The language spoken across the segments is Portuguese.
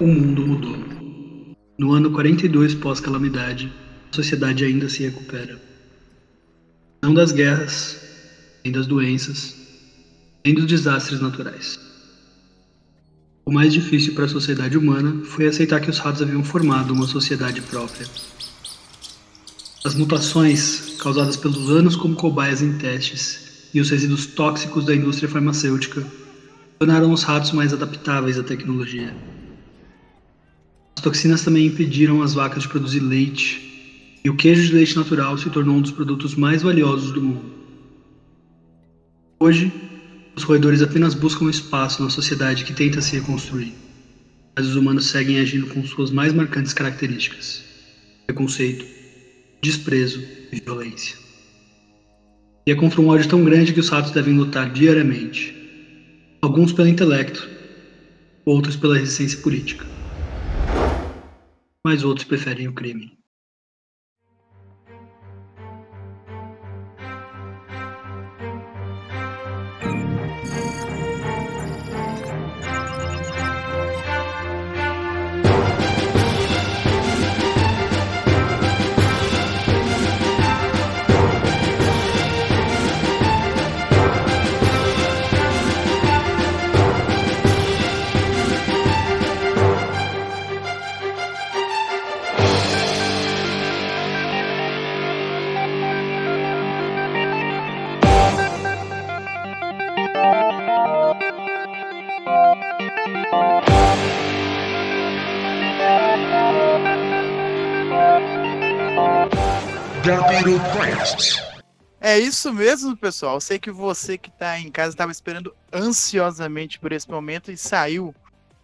O mundo mudou. No ano 42 pós-calamidade, a sociedade ainda se recupera. Não das guerras, nem das doenças, nem dos desastres naturais. O mais difícil para a sociedade humana foi aceitar que os ratos haviam formado uma sociedade própria. As mutações causadas pelos anos como cobaias em testes e os resíduos tóxicos da indústria farmacêutica tornaram os ratos mais adaptáveis à tecnologia. As toxinas também impediram as vacas de produzir leite, e o queijo de leite natural se tornou um dos produtos mais valiosos do mundo. Hoje, os roedores apenas buscam espaço na sociedade que tenta se reconstruir, mas os humanos seguem agindo com suas mais marcantes características: preconceito, desprezo e violência. E é contra um ódio tão grande que os ratos devem lutar diariamente, alguns pelo intelecto, outros pela resistência política mas outros preferem o crime. É isso mesmo, pessoal. sei que você que está em casa estava esperando ansiosamente por esse momento e saiu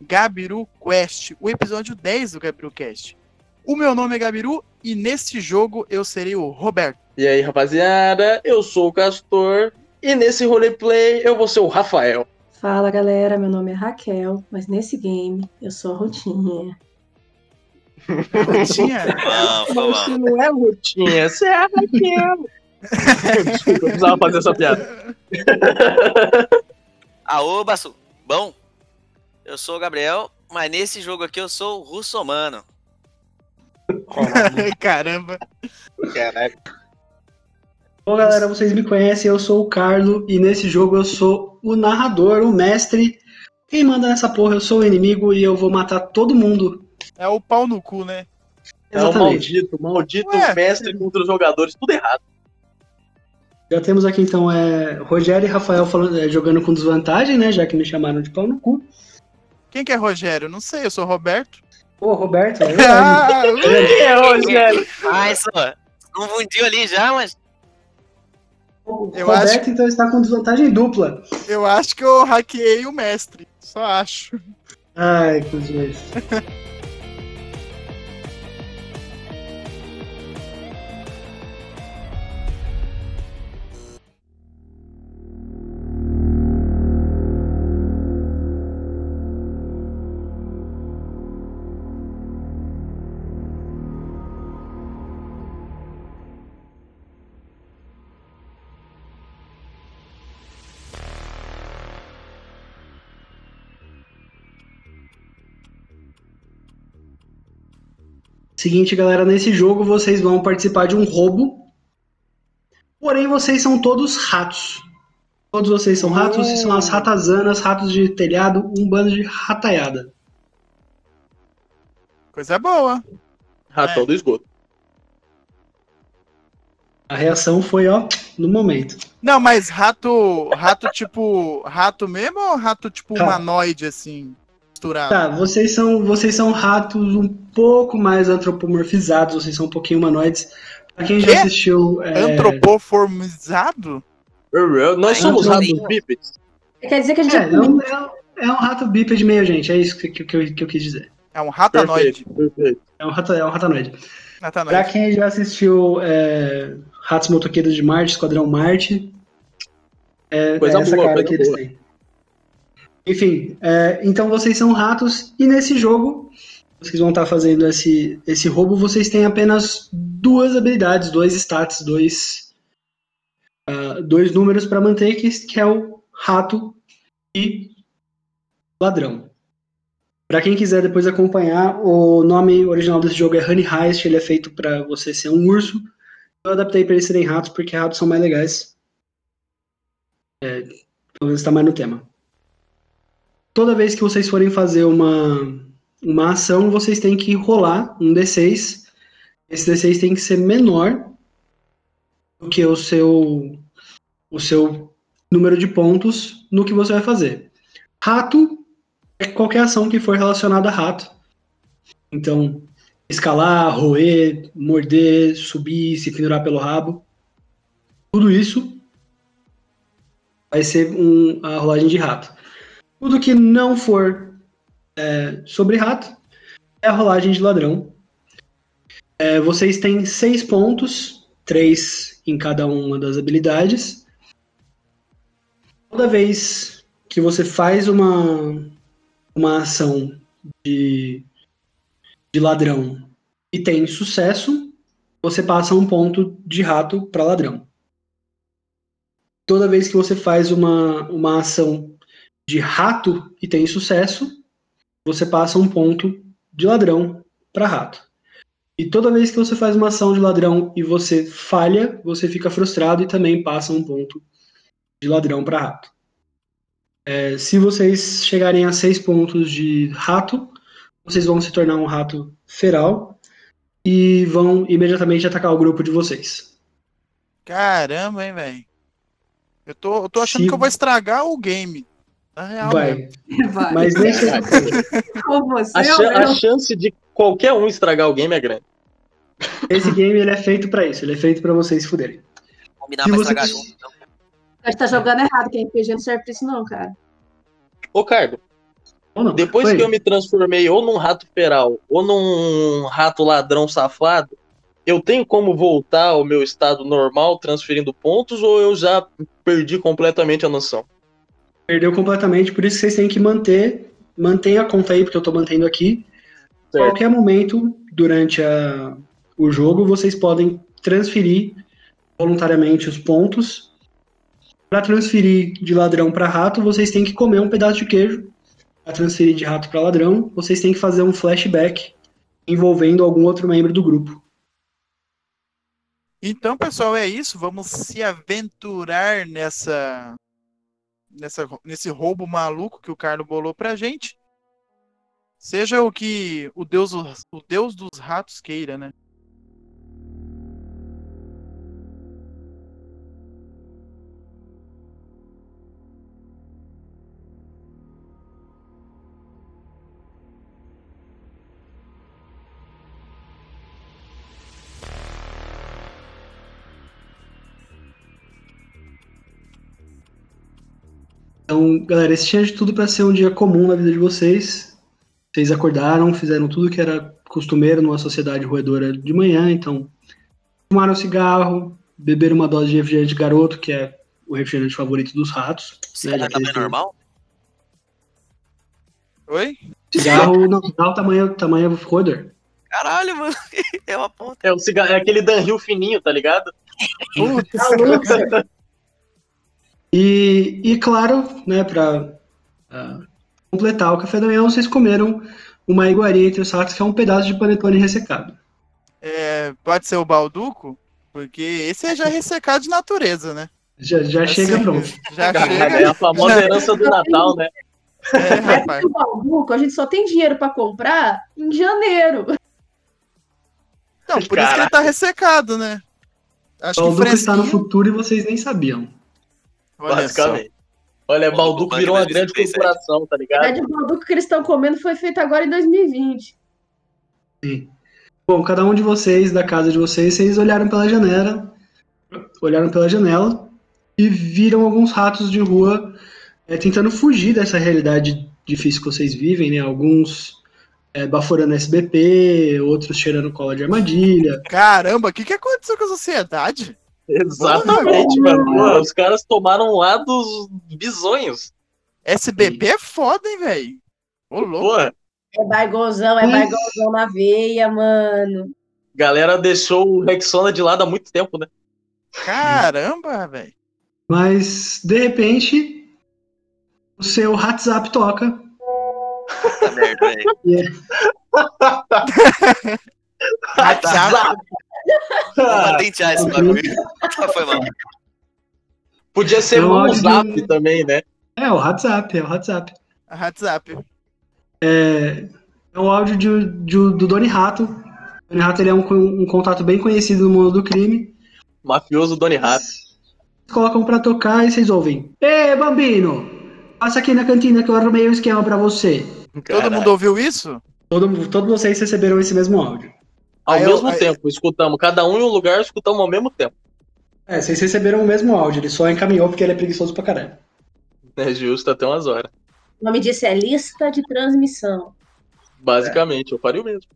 Gabiru Quest, o episódio 10 do Gabiru Cast. O meu nome é Gabiru e neste jogo eu serei o Roberto. E aí, rapaziada, eu sou o Castor e nesse roleplay eu vou ser o Rafael. Fala galera, meu nome é Raquel, mas nesse game eu sou a Rotinha. Rotinha? Você não é Rotinha, você é Raquel. Desculpa, eu precisava fazer essa piada. Aô, Basso. Bom, eu sou o Gabriel, mas nesse jogo aqui eu sou o russomano. Caramba. Caraca. Bom, galera, vocês me conhecem, eu sou o Carlo e nesse jogo eu sou o narrador, o mestre. Quem manda nessa porra, eu sou o inimigo e eu vou matar todo mundo. É o pau no cu, né? É o maldito, maldito Ué. mestre contra os jogadores, tudo errado. Já temos aqui então é, Rogério e Rafael falando, é, jogando com desvantagem, né? Já que me chamaram de pau no cu. Quem que é Rogério? Não sei, eu sou Roberto. Pô, Roberto, é. Ah, É, Rogério. Ah, isso, confundiu ali já, mas O Eu Roberto acho- então está com desvantagem dupla. eu acho que eu hackeei o mestre. Só acho. Ai, que dois. Seguinte, galera, nesse jogo vocês vão participar de um roubo. Porém, vocês são todos ratos. Todos vocês são ratos, vocês são as ratazanas, ratos de telhado, um bando de rataiada. Coisa boa. Ratão do esgoto. A reação foi, ó, no momento. Não, mas rato. Rato tipo. Rato mesmo ou rato tipo humanoide, assim? Misturado? Tá, vocês são, vocês são ratos um pouco mais antropomorfizados, vocês são um pouquinho humanoides. Pra quem já assistiu. é, Antropoformizado? Nós somos ratos bípedes. Quer dizer que a gente É, é, é um, é um- é um rato bípede meio, gente. É isso que, que, que eu, que eu quis dizer. É um ratanoide. Perfeito, perfeito. É um, rato, é um ratanoide. Pra Ratanoide. quem já assistiu é, Ratos Motoqueiros de Marte, Esquadrão Marte, é, Coisa é essa boa, cara que eles boa. têm. Enfim, é, então vocês são ratos, e nesse jogo, vocês vão estar fazendo esse, esse roubo, vocês têm apenas duas habilidades, dois stats, dois, ah, dois números para manter, que, que é o rato e ladrão. Pra quem quiser depois acompanhar, o nome original desse jogo é Honey Heist, ele é feito pra você ser um urso. Eu adaptei pra eles serem ratos, porque ratos são mais legais. É, pelo menos tá mais no tema. Toda vez que vocês forem fazer uma, uma ação, vocês têm que rolar um D6. Esse D6 tem que ser menor do que o seu, o seu número de pontos no que você vai fazer. Rato é qualquer ação que for relacionada a rato. Então, escalar, roer, morder, subir, se pendurar pelo rabo. Tudo isso vai ser um, a rolagem de rato. Tudo que não for é, sobre rato é a rolagem de ladrão. É, vocês têm seis pontos, três em cada uma das habilidades. Toda vez que você faz uma, uma ação de, de ladrão e tem sucesso, você passa um ponto de rato para ladrão. Toda vez que você faz uma, uma ação de rato e tem sucesso, você passa um ponto de ladrão para rato. E toda vez que você faz uma ação de ladrão e você falha, você fica frustrado e também passa um ponto de ladrão para rato. É, se vocês chegarem a seis pontos de rato, vocês vão se tornar um rato feral e vão imediatamente atacar o grupo de vocês. Caramba, hein, velho. Eu tô, eu tô achando que eu vou estragar o game. Real, Vai. Vai. Mas nesse, Com você, A, eu- a chance de qualquer um estragar o game é grande. esse game ele é feito para isso, ele é feito para vocês se fuderem. Combinar pra você- estragar junto. Então. a gente tá jogando errado, que RPG não serve pra isso não, cara. Ô, não? depois Foi. que eu me transformei ou num rato feral ou num rato ladrão safado, eu tenho como voltar ao meu estado normal transferindo pontos ou eu já perdi completamente a noção? Perdeu completamente, por isso vocês têm que manter, mantenha a conta aí, porque eu tô mantendo aqui. Certo. Qualquer momento durante a- o jogo, vocês podem transferir voluntariamente os pontos. Para transferir de ladrão para rato, vocês têm que comer um pedaço de queijo. Para transferir de rato para ladrão, vocês têm que fazer um flashback envolvendo algum outro membro do grupo. Então, pessoal, é isso. Vamos se aventurar nessa, nessa nesse roubo maluco que o Carlos bolou pra gente. Seja o que o Deus, o Deus dos ratos queira, né? Então, galera, esse tinha de tudo para ser um dia comum na vida de vocês. Vocês acordaram, fizeram tudo que era costumeiro numa sociedade roedora de manhã, então fumaram cigarro, beberam uma dose de refrigerante garoto, que é o refrigerante favorito dos ratos. Né, que eles tamanho têm- normal? Oi? Cigarro não, não tamanho, tamanho roedor. Caralho, mano. É uma ponta. É, o cigarro, é aquele Danril fininho, tá ligado? Putz, Tá louco, E, e claro, né, para completar o café da manhã, vocês comeram uma iguaria entre os ratos, que é um pedaço de panetone ressecado. é, pode ser o Balduco? Porque esse é já ressecado de natureza, né? Já, já Assim, chega pronto. Já chega. é a famosa herança do Natal, né? É, É rapaz. porque o Balduco, a gente só tem dinheiro pra comprar em janeiro. Não, por isso que ele tá ressecado, né? Acho O que Balduco está no futuro e vocês nem sabiam. Olha só. basicamente. Olha, Balduco Balduco virou uma grande 37. corporação, tá Na ligado? verdade, o Balduco que eles estão comendo foi feito agora em 2020. Sim. Bom, cada um de vocês, da casa de vocês, vocês olharam pela janela, olharam pela janela e viram alguns ratos de rua é, tentando fugir dessa realidade difícil que vocês vivem, né? Alguns é, baforando SBP, outros cheirando cola de armadilha. Caramba, o que, que aconteceu com a sociedade? Exatamente, mano. Pô, os caras tomaram lados bizonhos. SBP é foda, hein, velho? Ô, louco. Porra, É bargozão, é bargozão na veia, mano. galera deixou o Rexona de lado há muito tempo, né? Caramba, velho. Mas, de repente, o seu WhatsApp toca merda, velho. WhatsApp. Vou Ah, patentear esse bagulho. Foi mal. Podia ser zap de- também, né? é o WhatsApp, é o WhatsApp. WhatsApp. É, é um áudio de, de- do Doni Rato. O Doni Rato ele é um, um contato bem conhecido no mundo do crime. Mafioso Doni Rato. Vocês colocam pra tocar e vocês ouvem. Ê, Bambino! Passa aqui na cantina que eu arrumei um esquema pra você. Todo Caralho. mundo ouviu isso? Todo, todos vocês receberam esse mesmo áudio. Ao Aí eu- mesmo aí- tempo, escutamos. Cada um em um lugar, escutamos ao mesmo tempo. É, vocês receberam o mesmo áudio, ele só encaminhou porque ele é preguiçoso pra caralho. É justo até umas horas. O nome disso é lista de transmissão. Basicamente, eu faria o mesmo.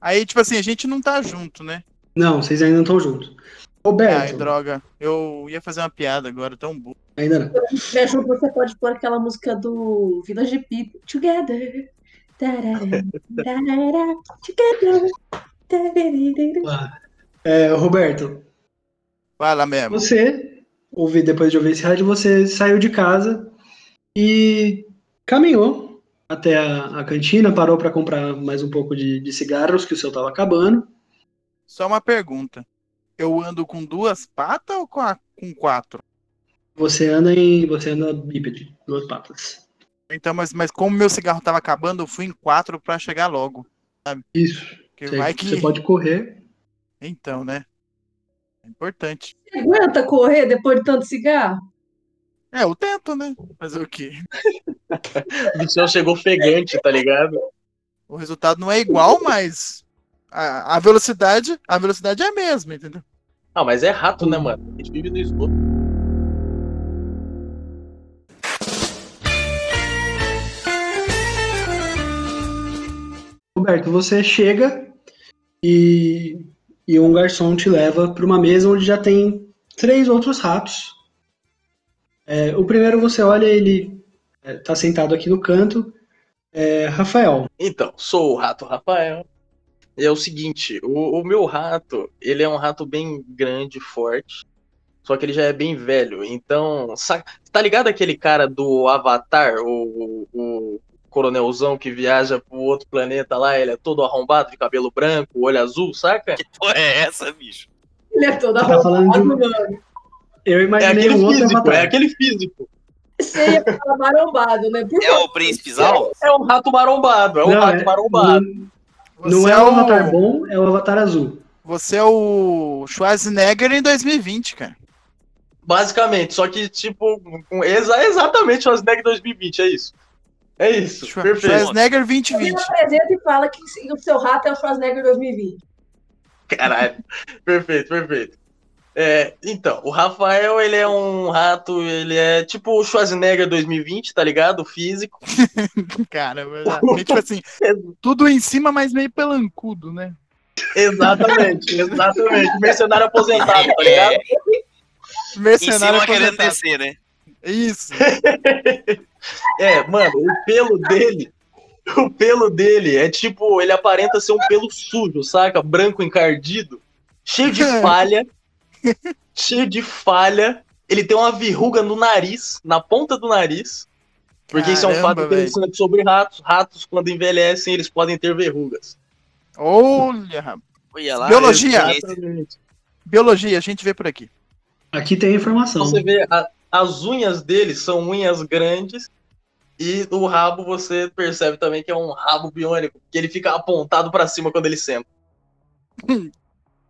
Aí, tipo assim, a gente não tá junto, né? Não, vocês ainda não estão juntos. Ai, Roberto, droga. Eu ia fazer uma piada agora, tão burro. ainda não. Ajuda, você pode pôr aquela música do Village People. Together. Tarara, tarara, together. É, Roberto, Vai lá mesmo. você, ouvi, depois de ouvir esse rádio, você saiu de casa e caminhou até a, a cantina, parou pra comprar mais um pouco de, de cigarros, que o seu tava acabando. Só uma pergunta. Eu ando com duas patas ou com, a- com quatro? Você anda em. Você anda bípede, duas patas. Então, mas, mas como meu cigarro tava acabando, eu fui em quatro pra chegar logo. Isso. Porque Você, vai que. você pode correr. Então, né? É importante. Você aguenta correr depois de tanto cigarro? É, eu tento, né? Fazer o quê? O bichão chegou ofegante, tá ligado? O resultado não é igual, mas a, a velocidade, a velocidade é a mesma, entendeu? Ah, mas é rato, né, mano? A gente vive no esgoto. Roberto, você chega e, e um garçom te leva para uma mesa onde já tem três outros ratos. É, o primeiro você olha, ele está sentado aqui no canto. É Rafael. Então, sou o rato Rafael. E é o seguinte, o, o meu rato, ele é um rato bem grande, forte. Só que ele já é bem velho. Então, sa- tá ligado aquele cara do Avatar, o, o coronelzão que viaja pro outro planeta lá, ele é todo arrombado, de cabelo branco, olho azul, saca? Que porra é essa, bicho? Ele é todo tá falando de um- mano. Eu É imaginei aquele um outro físico, avatar. é aquele físico. Você ia falar marombado, né? Por É o Príncipe Zal? É um rato marombado, é um Não, rato é- marombado. Não, é o avatar bom, é o avatar azul. Você é o Schwarzenegger em 2020, cara. Basicamente, só que, tipo, com exa exatamente o Schwarzenegger 2020, é isso. É isso, Schwa- perfeito. Schwarzenegger Alguém 2020. apresenta e fala que o seu rato é o Schwarzenegger 2020. Caralho, perfeito, perfeito. É, então, o Rafael, ele é um rato, ele é tipo o Schwarzenegger 2020, tá ligado? Físico. Cara, é, tipo assim, tudo em cima, mas meio pelancudo, né? Exatamente, exatamente. Mercenário aposentado, tá ligado? É, em Mercenário cima querendo aposentado. descer, né? Isso. É, mano, o pelo dele, o pelo dele é tipo, ele aparenta ser um pelo sujo, saca? Branco encardido, cheio de falha, cheio de falha. Ele tem uma verruga no nariz, na ponta do nariz. Porque isso é um Caramba, fato interessante sobre ratos. Ratos, quando envelhecem, eles podem ter verrugas. Olha, rapaz. Olha lá. Biologia. biologia, a gente vê por aqui. Aqui tem a informação. Você vê, a- as unhas dele são unhas grandes. E o rabo você percebe também que é um rabo biônico, que ele fica apontado pra cima quando ele senta.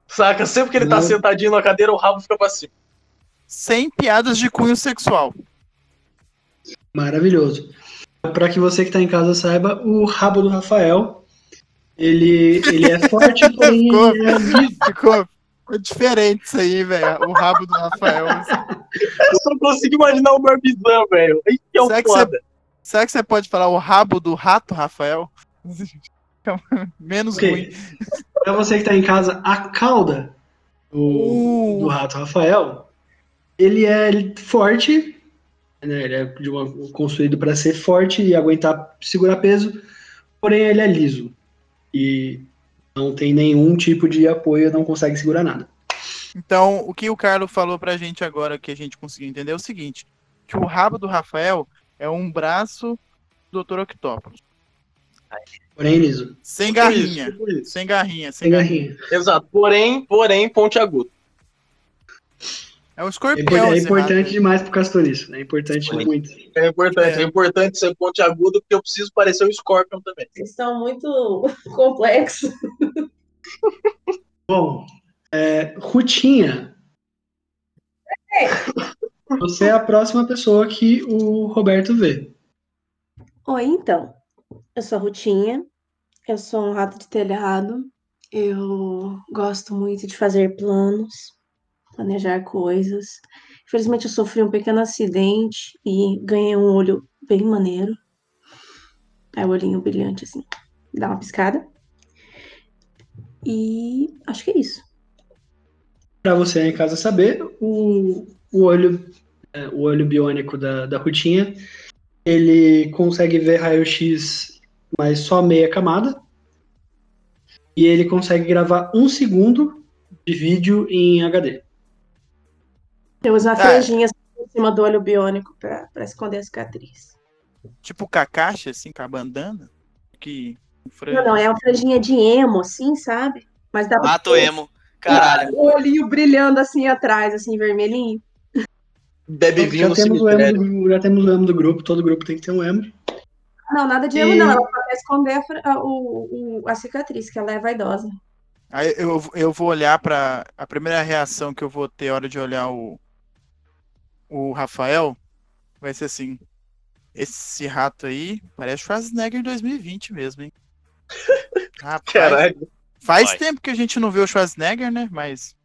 Saca? Sempre que ele tá sentadinho na cadeira, o rabo fica pra cima. Sem piadas de cunho sexual. Maravilhoso. Para que você que está em casa saiba, o rabo do Rafael, ele, ele é forte, porém ele é liso. Ficou, ficou diferente isso aí, velho. O rabo do Rafael. Eu só consigo imaginar o Barbizan, velho. Isso é o Será que. Será que você pode falar o rabo do rato, Rafael? Menos ruim. Ok. Para você que está em casa, a cauda do, Uh. do rato Rafael, ele é forte, né, ele é de uma, construído para ser forte e aguentar segurar peso, porém ele é liso e não tem nenhum tipo de apoio, não consegue segurar nada. Então, o que o Carlos falou pra gente agora, que a gente conseguiu entender, é o seguinte: que o rabo do Rafael é um braço do Dr. Octopus. Porém liso. Sem garrinha. Sem garrinha, sem Sem garrinha. garrinha. Exato. Porém, porém, ponte agudo. É um É, escorpião. é importante rato. demais pro Castor isso. É importante Sim. muito. É importante, É. é. importante ser ponte agudo, porque eu preciso parecer o Scorpion também. Vocês estão muito complexos. Bom, é, Rutinha. Você é a próxima pessoa que o Roberto vê. Oi, então. Eu sou a Rutinha. Eu sou um rato de telhado. Eu gosto muito de fazer planos, planejar coisas. Infelizmente, eu sofri um pequeno acidente e ganhei um olho bem maneiro. É o olhinho brilhante, assim. Dá uma piscada. E acho que é isso. Para você aí em casa saber, o, o olho é, o olho biônico da, da Rutinha, ele consegue ver raio-x, mas só meia camada. E ele consegue gravar um segundo de vídeo em HD. Eu uso uma franjinha assim, em cima do olho biônico pra, pra esconder a cicatriz. Tipo Kakashi, assim, com a bandana. Que. Não, não, é uma franjinha de emo, assim, sabe? Mas dá pra Rato emo. Caralho. o olhinho brilhando assim atrás, assim, vermelhinho. Bebe vinho já, no temos o emo do, já temos o emo do grupo, todo grupo tem que ter um emo. Não, nada de E- emo, não. Ela só quer esconder a, a- o, o- a cicatriz, que ela é vaidosa. Aí eu, eu vou olhar pra. A primeira reação que eu vou ter a hora de olhar o. O Rafael vai ser assim. Esse rato aí parece Schwarzenegger em 2020 mesmo, hein? Rapaz, Caralho. faz Vai. tempo que a gente não vê o Schwarzenegger, né? Mas.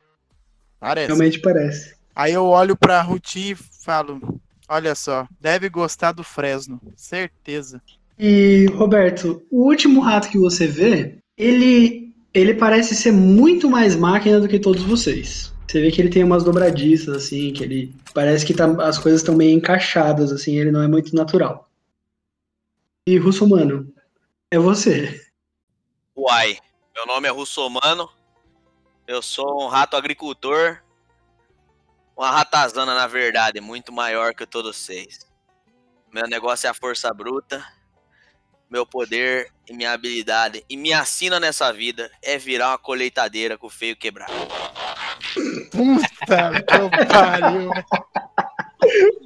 Parece. Realmente parece. Aí eu olho pra Ruti e falo: Olha só, deve gostar do Fresno. Certeza. E, Roberto, o último rato que você vê, ele, ele parece ser muito mais máquina do que todos vocês. Você vê que ele tem umas dobradiças, assim, que ele parece que tá- as coisas estão meio encaixadas, assim, ele não é muito natural. E, Russomano, é você. Uai. Meu nome é Russomano. Eu sou um rato agricultor. Uma ratazana, na verdade, muito maior que todos vocês. Meu negócio é a força bruta. Meu poder e minha habilidade. E minha sina nessa vida é virar uma colheitadeira com o feio quebrado. Puta que pariu.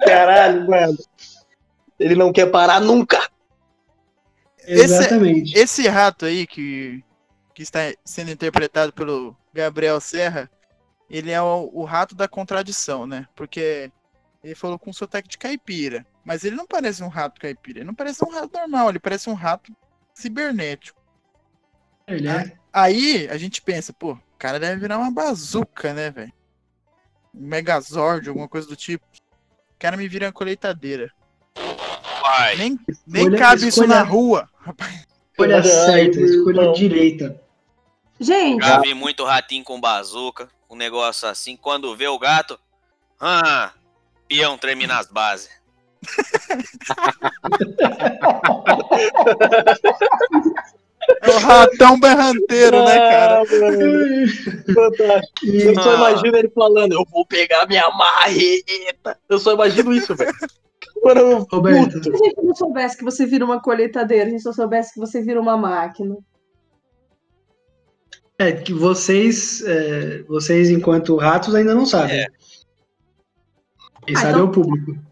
Caralho, mano. Ele não quer parar nunca. Esse- Exatamente. Esse rato aí que, que está sendo interpretado pelo Gabriel Serra, ele é o, o rato da contradição, né? Porque ele falou com sotaque de caipira. Mas ele não parece um rato caipira. Ele não parece um rato normal, ele parece um rato cibernético. Ele é. Aí a gente pensa, pô, o cara deve virar uma bazuca, né, velho? Megazord, alguma coisa do tipo. O cara me vira uma colheitadeira. Uai. Nem, nem Escolha- cabe isso escolha- na rua. Escolha Ai, certa, escolha irmão. direita. Gente, Já vi muito ratinho com bazuca. Um negócio assim. Quando vê o gato. Ah, peão treme nas bases. O ratão berranteiro, né, cara? Ah, fantástico. Eu só Ah. imagino ele falando, eu vou pegar minha marreta. Eu só imagino isso, velho. Mano, Roberto, se a gente não soubesse que você vira uma colheitadeira, a gente só soubesse que você vira uma máquina. é que vocês, é, vocês enquanto ratos ainda não sabem. É. Quem Ah, sabe então- é o público.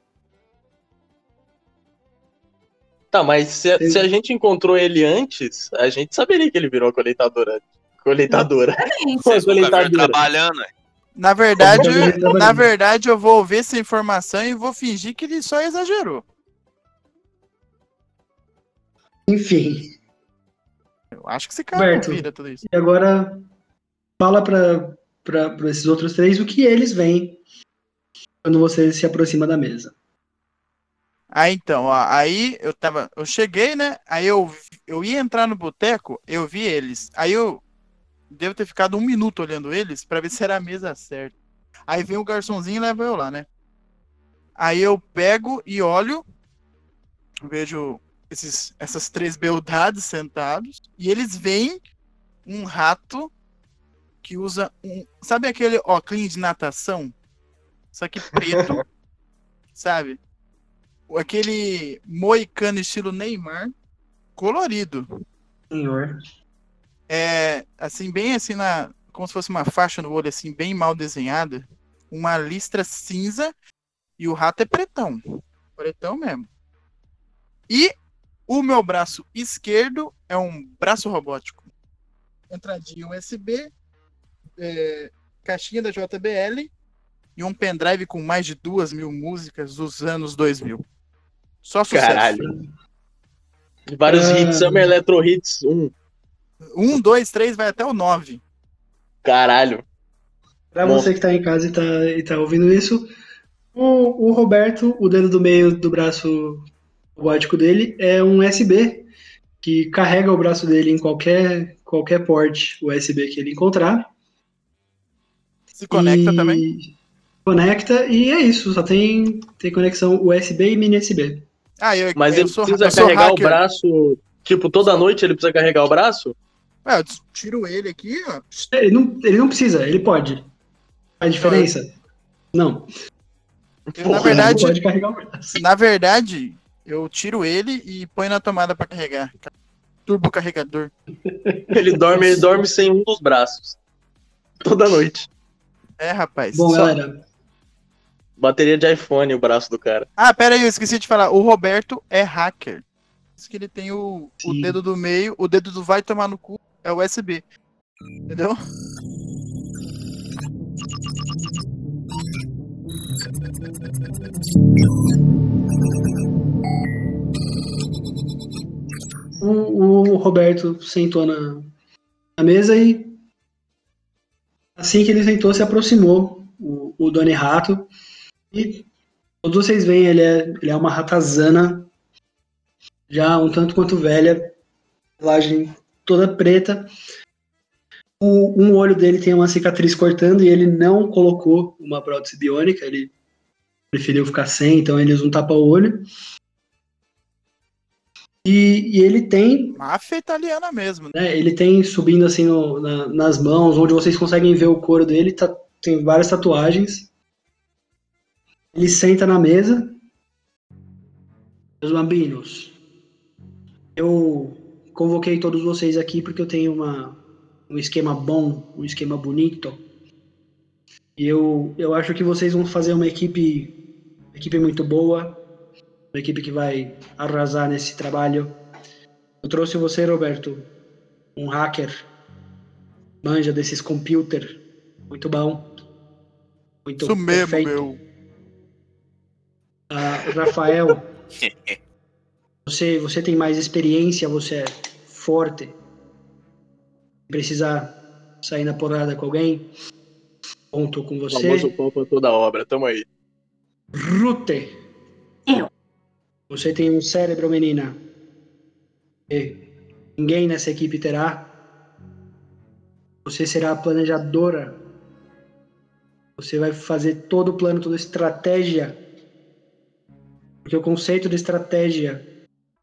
Tá, mas se, se a gente encontrou ele antes, a gente saberia que ele virou a coletadora. Coletadora. Pô, coletadora. trabalhando, ué. Na verdade, Ele trabalhando. na verdade, eu vou ouvir essa informação e vou fingir que ele só exagerou. Enfim. Eu acho que esse cara Roberto. não vira tudo isso. E agora fala para esses outros três o que eles veem quando você se aproxima da mesa. Aí então, ó, aí eu tava, eu cheguei, né? Aí eu, eu ia entrar no boteco, eu vi eles. Aí eu devo ter ficado um minuto olhando eles pra ver se era a mesa certa. Aí vem o garçomzinho e leva eu lá, né? Aí eu pego e olho, vejo esses, essas três beldades sentados e eles veem um rato que usa um, sabe aquele óculos de natação? Só que preto, sabe? Aquele moicano estilo Neymar colorido. Senhor. É, assim, bem assim, na, como se fosse uma faixa no olho, assim, bem mal desenhada. Uma listra cinza e o rato é pretão. Pretão mesmo. E o meu braço esquerdo é um braço robótico. Entradinha USB, é, caixinha da JBL e um pendrive com mais de duas mil músicas dos anos 2000. Só sucesso. Caralho. Vários Ah. hits, Summer Electro Hits 1. Um, dois, três, vai até o nove. Caralho. Pra Bom. você que tá em casa e tá, e tá ouvindo isso, o, o Roberto, o dedo do meio do braço robótico dele é um USB que carrega o braço dele em qualquer, qualquer porte USB que ele encontrar. Se conecta E também. Conecta e é isso, só tem, tem conexão USB e mini USB. Ah, eu, Mas eu ele sou, precisa carregar o braço. Tipo, toda noite ele precisa carregar o braço? Ah, eu tiro ele aqui, ó. Ele não, ele não precisa, ele pode. Faz diferença? Não. Eu, na verdade, pode carregar o braço. na verdade, eu tiro ele e ponho na tomada pra carregar. Turbo carregador. Ele dorme, ele dorme sem um dos braços. Toda noite. É, rapaz. Bom, Só- galera, Bateria de iPhone, o braço do cara. Ah, pera aí, eu esqueci de falar. O Roberto é hacker. Isso que ele tem o, o dedo do meio, o dedo do vai tomar no cu é o USB. Entendeu? o, o Roberto sentou na, na mesa e assim que ele sentou, se aproximou o, o Doni Rato e todos vocês veem, ele é, ele é uma ratazana já um tanto quanto velha, pelagem toda preta. O, um olho dele tem uma cicatriz cortando e ele não colocou uma prótese biônica, ele preferiu ficar sem, então ele usa um tapa-olho. E, e ele tem Máfia italiana mesmo, né? né, ele tem subindo assim no- na- nas mãos, onde vocês conseguem ver o couro dele, tá- tem várias tatuagens. Ele senta na mesa. Meus bambinos, eu convoquei todos vocês aqui porque eu tenho uma, um esquema bom, um esquema bonito. E eu, eu acho que vocês vão fazer uma equipe, uma equipe muito boa, uma equipe que vai arrasar nesse trabalho. Eu trouxe você, Roberto, um hacker, manja desses computer, muito bom, muito Isso mesmo, perfeito. meu. Ah, Rafael, você, você tem mais experiência, você é forte. Precisar sair na porrada com alguém, conto com O você. famoso pau pra toda obra. Tamo aí. Rute. Eu. Você tem um cérebro, menina. E ninguém nessa equipe terá. Você será a planejadora. Você vai fazer todo o plano, toda a estratégia. Porque o conceito de estratégia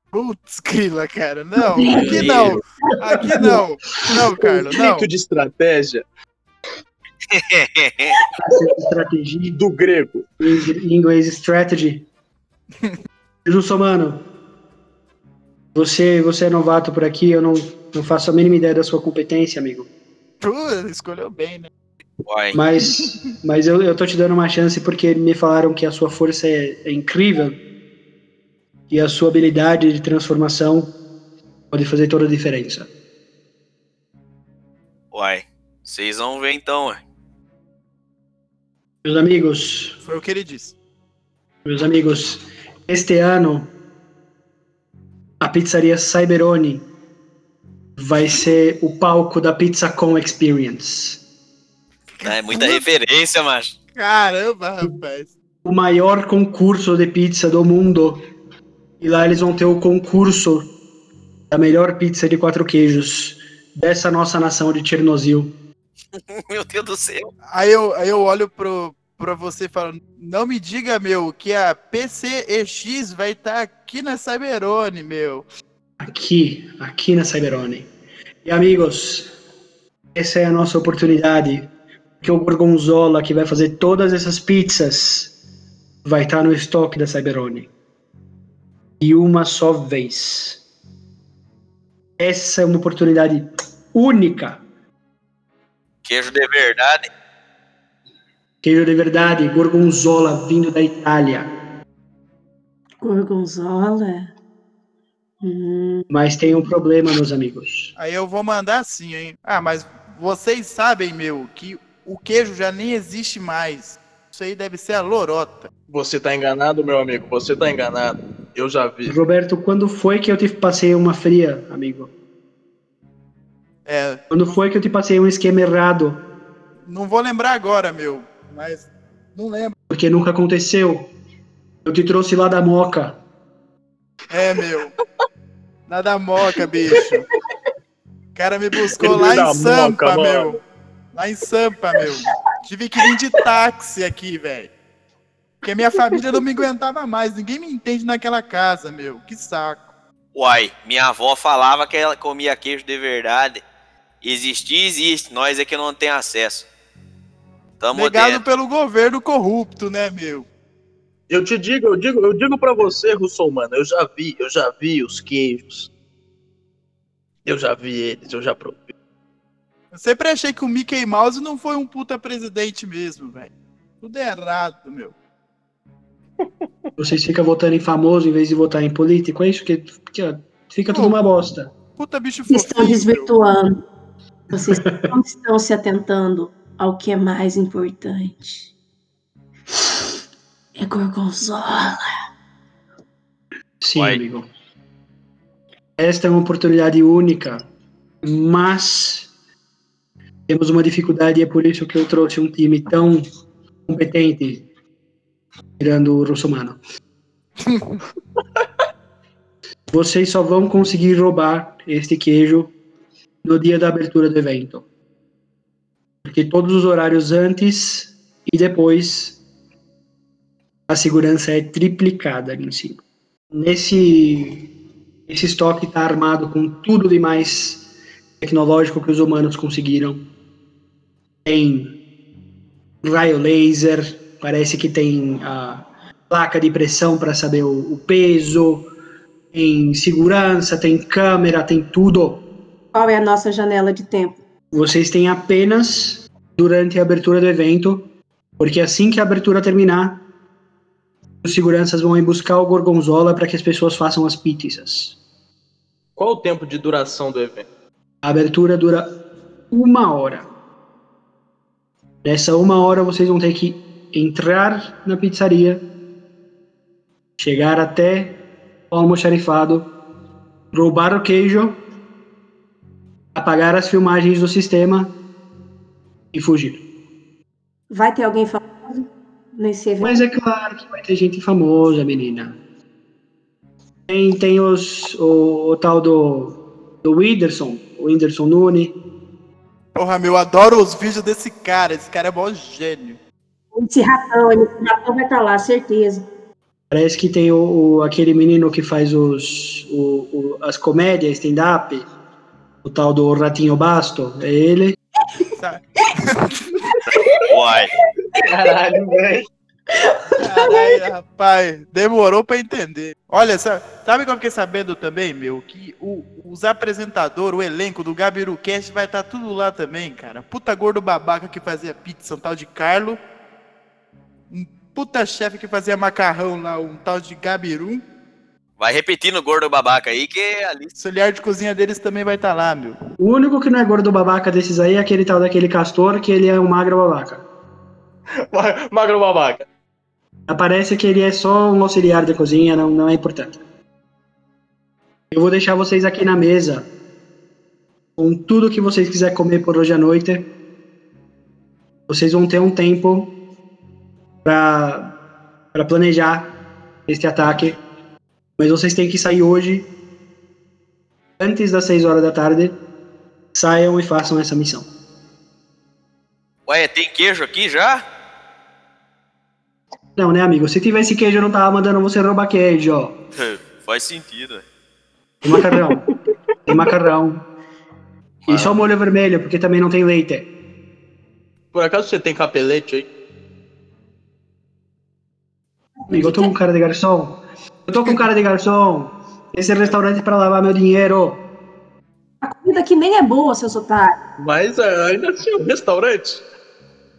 Putz, grila, cara. Não, aqui não. Aqui não. Não, Carlos, não. Conceito de estratégia estratégia do grego. em inglês strategy. Justo, mano. Você, você é novato por aqui, eu não, não faço a mínima ideia da sua competência, amigo. Pô, escolheu bem, né? Uai. Mas, mas eu, eu tô te dando uma chance porque me falaram que a sua força é, é incrível e a sua habilidade de transformação pode fazer toda a diferença. Uai. Vocês vão ver então, ué. Meus amigos, Foi o que ele disse. meus amigos, este ano a pizzaria Cyberone vai ser o palco da PizzaCon Experience. É muita referência, macho. Caramba, rapaz. o maior concurso de pizza do mundo. E lá eles vão ter o concurso da melhor pizza de quatro queijos dessa nossa nação de Chernobyl. Meu Deus do céu. Aí eu, aí eu olho pro, pra você e falo, não me diga, meu, que a PCEX vai estar aqui na Cyberone, meu. Aqui, aqui na Cyberone. E amigos, essa é a nossa oportunidade. Que o Gorgonzola, que vai fazer todas essas pizzas, vai estar no estoque da Cyberone. E uma só vez. Essa é uma oportunidade única. Queijo de verdade. Queijo de verdade, gorgonzola vindo da Itália. Gorgonzola? Hum, Mas tem um problema, meus amigos. Aí eu vou mandar sim, hein? Ah, mas vocês sabem, meu, que o queijo já nem existe mais. Isso aí deve ser a lorota. Você tá enganado, meu amigo. Você tá enganado. Eu já vi. Roberto, quando foi que eu te passei uma fria, amigo? É, Quando foi que eu te passei um esquema errado? não vou lembrar agora, meu, mas não lembro. Porque nunca aconteceu. Eu te trouxe lá da Moca. É, meu. Nada moca, bicho. O cara me buscou Ele lá da em Sampa, moca, meu. Lá em Sampa, meu. Tive que vir de táxi aqui, velho. Porque minha família não me aguentava mais. Ninguém me entende naquela casa, meu. Que saco. Uai, minha avó falava que ela comia queijo de verdade. Existia, existe. Nós é que não tem acesso. Tamo Negado dentro. pelo governo corrupto, né, meu? Eu te digo, eu digo, eu digo para você, Russell, mano, eu já vi, eu já vi os queijos. Eu já vi eles, eu já provei. Eu sempre achei que o Mickey Mouse não foi um puta presidente mesmo, velho. Tudo errado, meu. Vocês ficam votando em famoso em vez de votar em político. É isso que, que ó, fica tudo uma bosta. Puta bicho vocês estão fofinho, meu. desvirtuando. Vocês não estão se atentando ao que é mais importante. É gorgonzola. Sim, Uai. amigo. Esta é uma oportunidade única, mas temos uma dificuldade e é por isso que eu trouxe um time tão competente, tirando o Russomano. Vocês só vão conseguir roubar este queijo no dia da abertura do evento. Porque todos os horários antes e depois a segurança é triplicada ali em cima. Nesse esse estoque está armado com tudo de mais tecnológico que os humanos conseguiram. Tem raio laser, parece que tem a placa de pressão para saber o, o peso, tem segurança, tem câmera, tem tudo. Qual é a nossa janela de tempo? Vocês têm apenas durante a abertura do evento, porque assim que a abertura terminar, os seguranças vão ir buscar o gorgonzola para que as pessoas façam as pizzas. Qual o tempo de duração do evento? A abertura dura uma hora. Nessa uma hora vocês vão ter que entrar na pizzaria, chegar até o almoxarifado, roubar o queijo, apagar as filmagens do sistema e fugir. Vai ter alguém famoso nesse evento? Mas é claro que vai ter gente famosa, menina. Tem, tem os, o, o tal do, do Whindersson, o Whindersson Nune. Porra, meu, eu adoro os vídeos desse cara. Esse cara é mó gênio. Esse ratão, esse ratão vai estar lá, certeza. Parece que tem o, o- aquele menino que faz os, o- o- as comédias, stand-up, o tal do Ratinho Basto, é ele. Uai. Caralho, velho. Caralho, rapaz, demorou pra entender. Olha, sabe, sabe o que eu fiquei sabendo também, meu? Que o- os apresentadores, o elenco do GabiruCast vai estar tudo lá também, cara. Puta gordo babaca que fazia pizza, um tal de Carlo. Puta chefe que fazia macarrão lá, um tal de Gabiru. Vai repetindo o gordo babaca aí que ali. O auxiliar de cozinha deles também vai estar lá, meu. O único que não é gordo babaca desses aí é aquele tal daquele castor, que ele é um magro babaca. Ma- Magro babaca. Aparece que ele é só um auxiliar de cozinha, não, não é importante. Eu vou deixar vocês aqui na mesa com tudo que vocês quiserem comer por hoje à noite. Vocês vão ter um tempo para planejar este ataque, mas vocês têm que sair hoje antes das 6 horas da tarde. Saiam e façam essa missão. Ué, tem queijo aqui já? Não, né, amigo? Se tivesse queijo, eu não tava mandando você roubar queijo. ó. Faz sentido, ué. Tem macarrão. tem macarrão. E só molho vermelho, porque também não tem leite. Por acaso você tem capelete aí? Amigo, eu tô com cara de garçom. Eu tô com cara de garçom. Esse restaurante é pra lavar meu dinheiro. comida aqui nem é boa, seus otários. Mas é, ainda tinha um restaurante.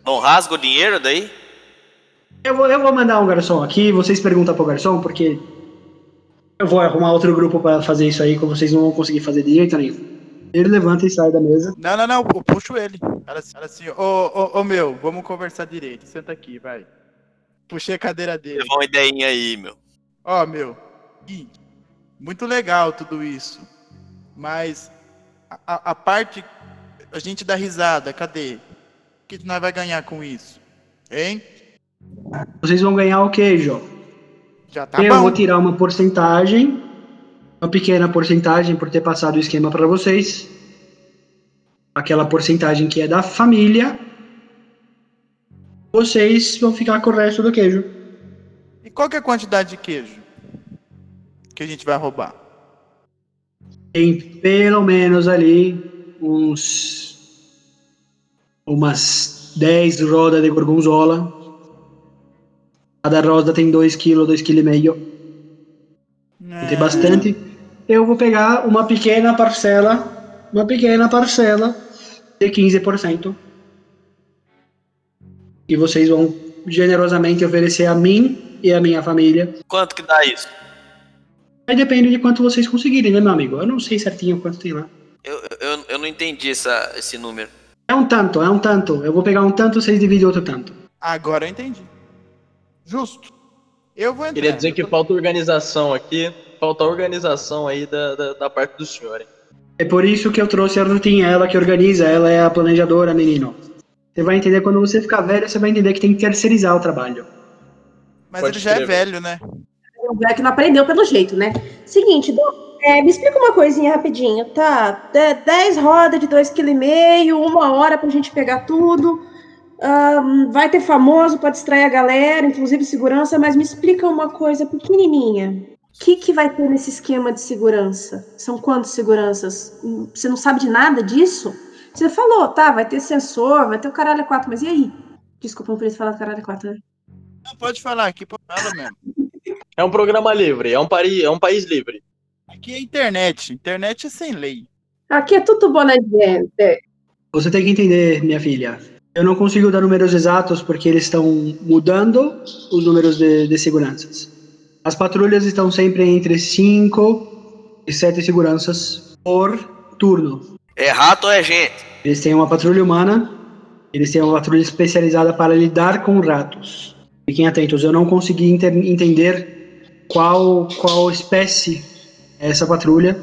Não rasga o dinheiro daí? Eu vou, eu vou mandar um garçom aqui, vocês perguntam pro garçom, porque eu vou arrumar outro grupo pra fazer isso aí, que vocês não vão conseguir fazer de jeito nenhum. Ele levanta e sai da mesa. Não, não, não, eu puxo ele. Fala assim, fala assim, ô, ô, ô meu, vamos conversar direito. Senta aqui, vai. Puxei a cadeira dele. Levou uma ideinha aí, meu. Ó, meu, seguinte, muito legal tudo isso. Mas a, a- parte. A gente dá risada, cadê? O que nós vai ganhar com isso? Hein? Vocês vão ganhar o queijo. Já tá eu bom. vou tirar uma porcentagem, uma pequena porcentagem por ter passado o esquema para vocês. Aquela porcentagem que é da família. Vocês vão ficar com o resto do queijo. E qual que é a quantidade de queijo que a gente vai roubar? Tem pelo menos ali uns umas 10 rodas de gorgonzola. Cada roda tem 2 kg, 2,5 kg. Tem bastante. Eu vou pegar uma pequena parcela, uma pequena parcela de 15%. E vocês vão generosamente oferecer a mim e a minha família. Quanto que dá isso? Aí depende de quanto vocês conseguirem, né, meu amigo? Eu não sei certinho quanto tem lá. Eu, eu, eu não entendi essa, esse número. É um tanto, é um tanto. Eu vou pegar um tanto, vocês dividem outro tanto. Agora eu entendi. Justo. Eu vou entrar. Queria dizer que tô- falta organização aqui. Falta organização aí da, da, da parte do senhor, hein? É por isso que eu trouxe a Rutinha, ela que organiza, ela é a planejadora, menino. Você vai entender, quando você ficar velho, você vai entender que tem que terceirizar o trabalho. Mas Pode ele já é velho, né? O Black não aprendeu pelo jeito, né? Seguinte, Dom, é, me explica uma coisinha rapidinho, tá? De- 10 rodas de 2,5 kg, uma hora pra gente pegar tudo. Ahn, vai ter famoso pra distrair a galera, inclusive segurança, mas me explica uma coisa pequenininha. O que, que vai ter nesse esquema de segurança? São quantos seguranças? Você não sabe de nada disso? Você falou, tá, vai ter sensor, vai ter o caralho a 4, mas e aí? Desculpa, não podia falar do caralho a 4, né? Não, pode falar aqui, pode falar mesmo. É um programa livre, é um, pari, é um país livre. Aqui é internet. Internet é sem lei. Aqui é tudo boa gente. Você tem que entender, minha filha. Eu não consigo dar números exatos porque eles estão mudando os números de, de seguranças. As patrulhas estão sempre entre 5 e 7 seguranças por turno. É rato ou é gente? Eles têm uma patrulha humana, eles têm uma patrulha especializada para lidar com ratos. Fiquem atentos, eu não consegui entender qual, qual espécie é essa patrulha,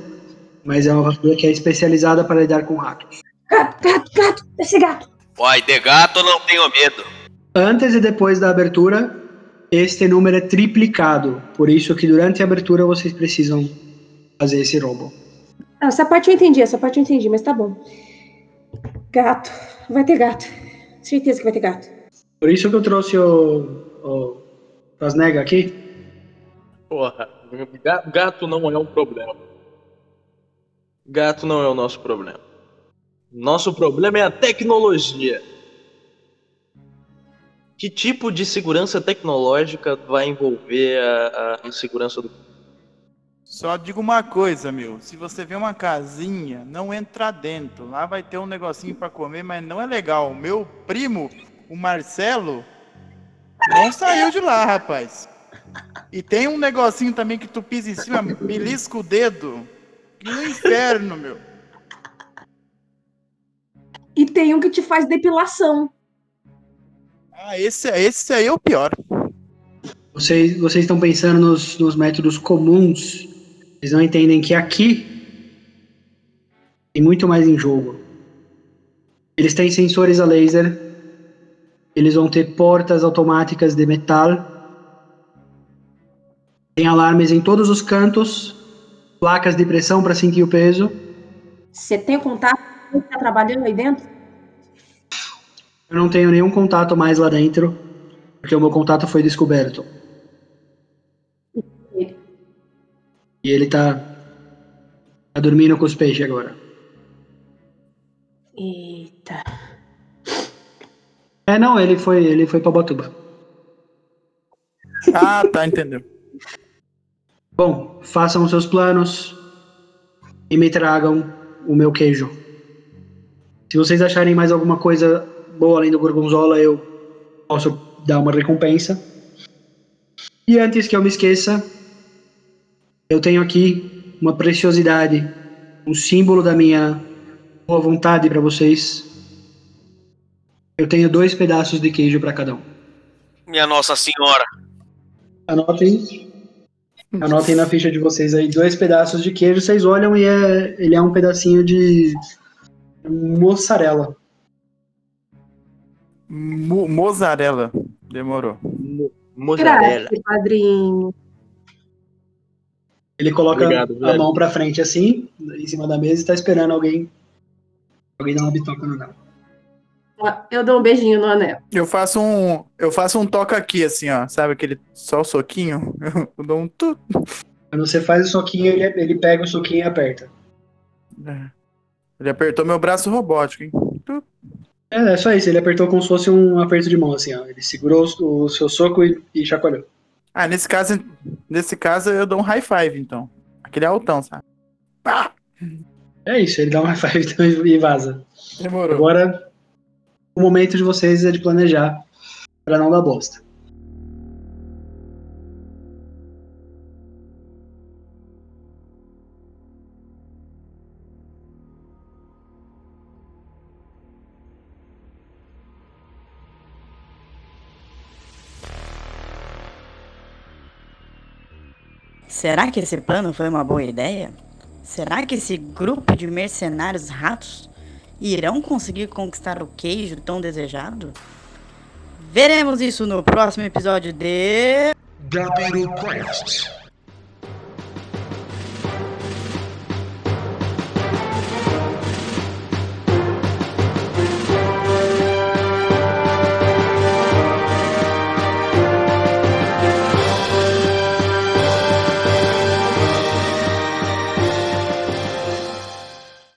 mas é uma patrulha que é especializada para lidar com ratos. Gato, gato, gato, esse gato. Uai, de gato não tenho medo. Antes e depois da abertura, este número é triplicado. Por isso que durante a abertura vocês precisam fazer esse roubo. Ah, essa parte eu entendi, essa parte eu entendi, mas tá bom. Gato, vai ter gato. Certeza que vai ter gato. Por isso que eu trouxe o, o Fasnega aqui. Porra, ga- gato não é um problema. Gato não é o nosso problema. Nosso problema é a tecnologia. Que tipo de segurança tecnológica vai envolver a, a- a segurança do. Só digo uma coisa, meu. Se você vê uma casinha, não entra dentro. Lá vai ter um negocinho pra comer, mas não é legal. Meu primo, o Marcelo, não saiu de lá, rapaz. E tem um negocinho também que tu pisa em cima, belisca o dedo. Que no inferno, meu. E tem um que te faz depilação. Ah, esse, esse aí é o pior. Vocês, vocês estão pensando nos, nos métodos comuns. Vocês não entendem que aqui tem muito mais em jogo. Eles têm sensores a laser. Eles vão ter portas automáticas de metal. Tem alarmes em todos os cantos. Placas de pressão para sentir o peso. Você tem contato com quem tá trabalhando aí dentro? Eu não tenho nenhum contato mais lá dentro. Porque o meu contato foi descoberto. E ele tá, tá dormindo com os peixes agora. Eita. É, não, ele foi, ele foi pra Batuba. Ah, tá, entendeu. Bom, façam os seus planos e me tragam o meu queijo. Se vocês acharem mais alguma coisa boa além do gorgonzola, eu posso dar uma recompensa. E antes que eu me esqueça, eu tenho aqui uma preciosidade, um símbolo da minha boa vontade para vocês. Eu tenho dois pedaços de queijo para cada um. Minha Nossa Senhora. Anotem. Anotem na ficha de vocês aí dois pedaços de queijo. Vocês olham e é, ele é um pedacinho de mozzarella. Mo mozzarella. Demorou. Mozzarella. Graças, padrinho. Ele coloca Obrigado, a velho. mão pra frente assim, em cima da mesa e tá esperando alguém. Alguém dar uma bitoca no anel. Eu dou um beijinho no anel. Eu faço um. Eu faço um toque aqui, assim, ó. Sabe aquele só o soquinho? Eu dou um tu. Quando você faz o soquinho, ele, ele pega o soquinho e aperta. É. Ele apertou meu braço robótico, hein? Tu. É, é só isso, ele apertou como se fosse um aperto de mão, assim, ó. Ele segurou o, o seu soco e, e chacoalhou. Ah, nesse caso, nesse caso eu dou um high five, então. Aquele altão, sabe? Pá! É isso, ele dá uma five então, e vaza. Demorou. Agora, o momento de vocês é de planejar pra não dar bosta. Será que esse plano foi uma boa ideia? Será que esse grupo de mercenários ratos irão conseguir conquistar o queijo tão desejado? Veremos isso no próximo episódio de. Gabiru Quest.